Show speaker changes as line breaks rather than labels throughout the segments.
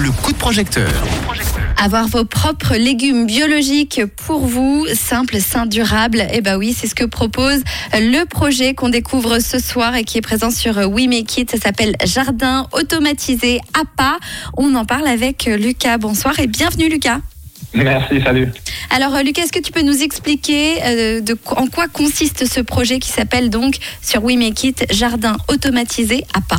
le coup de projecteur.
Avoir vos propres légumes biologiques pour vous, simple, sain, durable. Eh ben oui, c'est ce que propose le projet qu'on découvre ce soir et qui est présent sur We Make It. Ça s'appelle Jardin automatisé APA. On en parle avec Lucas. Bonsoir et bienvenue Lucas.
Merci, salut.
Alors Lucas, est-ce que tu peux nous expliquer euh, de, en quoi consiste ce projet qui s'appelle donc sur We Make It Jardin automatisé APA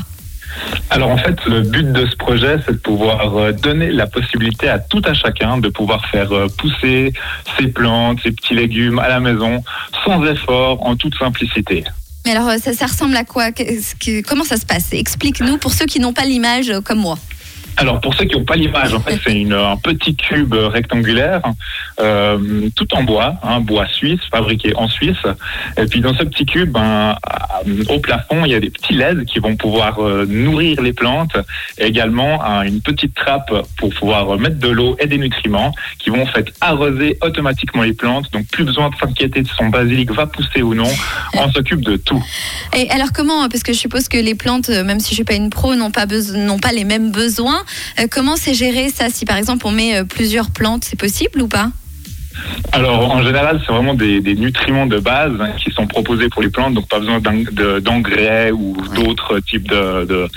alors en fait, le but de ce projet, c'est de pouvoir euh, donner la possibilité à tout à chacun de pouvoir faire euh, pousser ses plantes, ses petits légumes à la maison, sans effort, en toute simplicité.
Mais alors, ça, ça ressemble à quoi? Comment ça se passe? Explique-nous pour ceux qui n'ont pas l'image comme moi.
Alors pour ceux qui n'ont pas l'image, en fait c'est un petit cube rectangulaire, euh, tout en bois, un hein, bois suisse, fabriqué en Suisse. Et puis dans ce petit cube, ben, au plafond, il y a des petits LED qui vont pouvoir euh, nourrir les plantes, et également une petite trappe pour pouvoir mettre de l'eau et des nutriments qui vont en fait arroser automatiquement les plantes. Donc plus besoin de s'inquiéter de son basilic va pousser ou non. On s'occupe de tout.
Et alors comment Parce que je suppose que les plantes, même si je suis pas une pro, n'ont pas n'ont pas les mêmes besoins. Euh, comment c'est géré ça Si par exemple on met euh, plusieurs plantes, c'est possible ou pas?
Alors, en général, c'est vraiment des, nutriments de base hein, qui sont proposés pour les plantes, donc pas besoin d'engrais ou d'autres types de,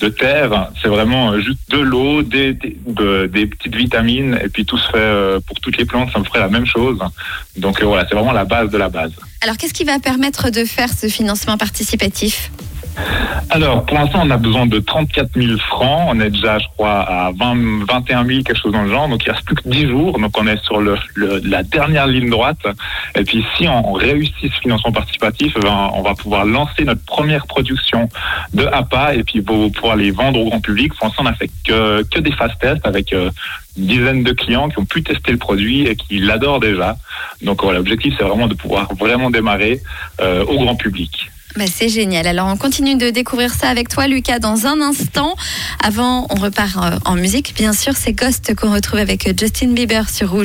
de, terre. C'est vraiment euh, juste de l'eau, des, des, petites vitamines, et puis tout se fait pour toutes les plantes, ça me ferait la même chose. Donc voilà, c'est vraiment la base de la base.
Alors, qu'est-ce qui va permettre de faire ce financement participatif?
Alors, pour l'instant, on a besoin de 34 000 francs. On est déjà, je crois, à 20, 21 000, quelque chose dans le genre. Donc, il reste plus que 10 jours. Donc, on est sur le, la dernière ligne droite. Et puis, si on réussit ce financement participatif, eh ben, on va pouvoir lancer notre première production de APA et puis pouvoir les vendre au grand public. Pour l'instant, on n'a fait que, que des fast tests avec euh, une dizaine de clients qui ont pu tester le produit et qui l'adorent déjà. Donc, voilà, l'objectif, c'est vraiment de pouvoir vraiment démarrer euh, au grand public.
Bah, c'est génial. Alors on continue de découvrir ça avec toi Lucas dans un instant. Avant, on repart euh, en musique. Bien sûr, c'est Ghost qu'on retrouve avec Justin Bieber sur Rouge.